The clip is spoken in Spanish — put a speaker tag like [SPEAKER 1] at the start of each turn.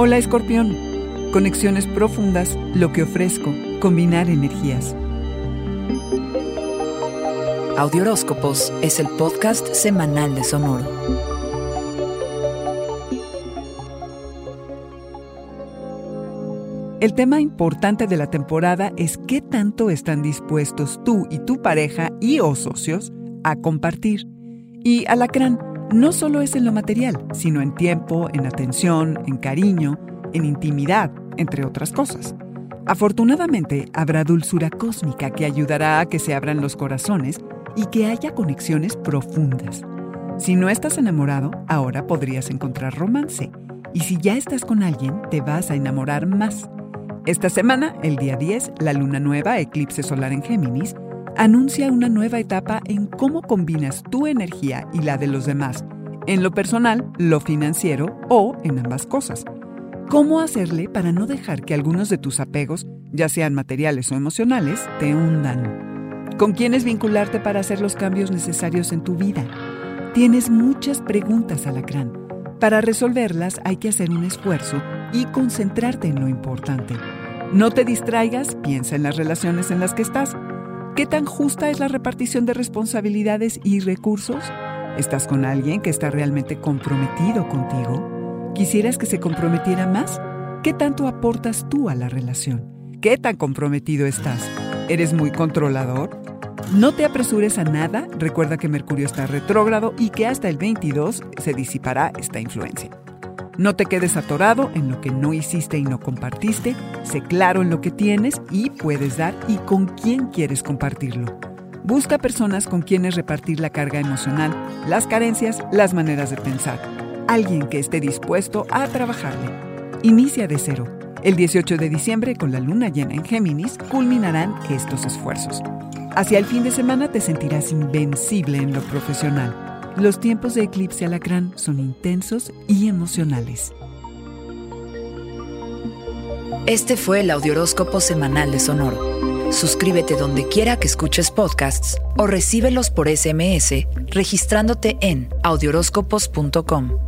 [SPEAKER 1] Hola Escorpión. Conexiones profundas, lo que ofrezco, combinar energías.
[SPEAKER 2] Audioróscopos es el podcast semanal de Sonoro.
[SPEAKER 1] El tema importante de la temporada es qué tanto están dispuestos tú y tu pareja y o socios a compartir. Y Alacrán, no solo es en lo material, sino en tiempo, en atención, en cariño, en intimidad, entre otras cosas. Afortunadamente, habrá dulzura cósmica que ayudará a que se abran los corazones y que haya conexiones profundas. Si no estás enamorado, ahora podrías encontrar romance. Y si ya estás con alguien, te vas a enamorar más. Esta semana, el día 10, la luna nueva, eclipse solar en Géminis, anuncia una nueva etapa en cómo combinas tu energía y la de los demás, en lo personal, lo financiero o en ambas cosas. ¿Cómo hacerle para no dejar que algunos de tus apegos, ya sean materiales o emocionales, te hundan? ¿Con quiénes vincularte para hacer los cambios necesarios en tu vida? Tienes muchas preguntas, Alacrán. Para resolverlas hay que hacer un esfuerzo y concentrarte en lo importante. No te distraigas, piensa en las relaciones en las que estás ¿Qué tan justa es la repartición de responsabilidades y recursos? ¿Estás con alguien que está realmente comprometido contigo? ¿Quisieras que se comprometiera más? ¿Qué tanto aportas tú a la relación? ¿Qué tan comprometido estás? ¿Eres muy controlador? No te apresures a nada, recuerda que Mercurio está retrógrado y que hasta el 22 se disipará esta influencia. No te quedes atorado en lo que no hiciste y no compartiste. Sé claro en lo que tienes y puedes dar y con quién quieres compartirlo. Busca personas con quienes repartir la carga emocional, las carencias, las maneras de pensar. Alguien que esté dispuesto a trabajarle. Inicia de cero. El 18 de diciembre, con la luna llena en Géminis, culminarán estos esfuerzos. Hacia el fin de semana te sentirás invencible en lo profesional los tiempos de eclipse alacrán son intensos y emocionales.
[SPEAKER 2] Este fue el Audioróscopo Semanal de Sonoro. Suscríbete donde quiera que escuches podcasts o recíbelos por SMS registrándote en audioróscopos.com.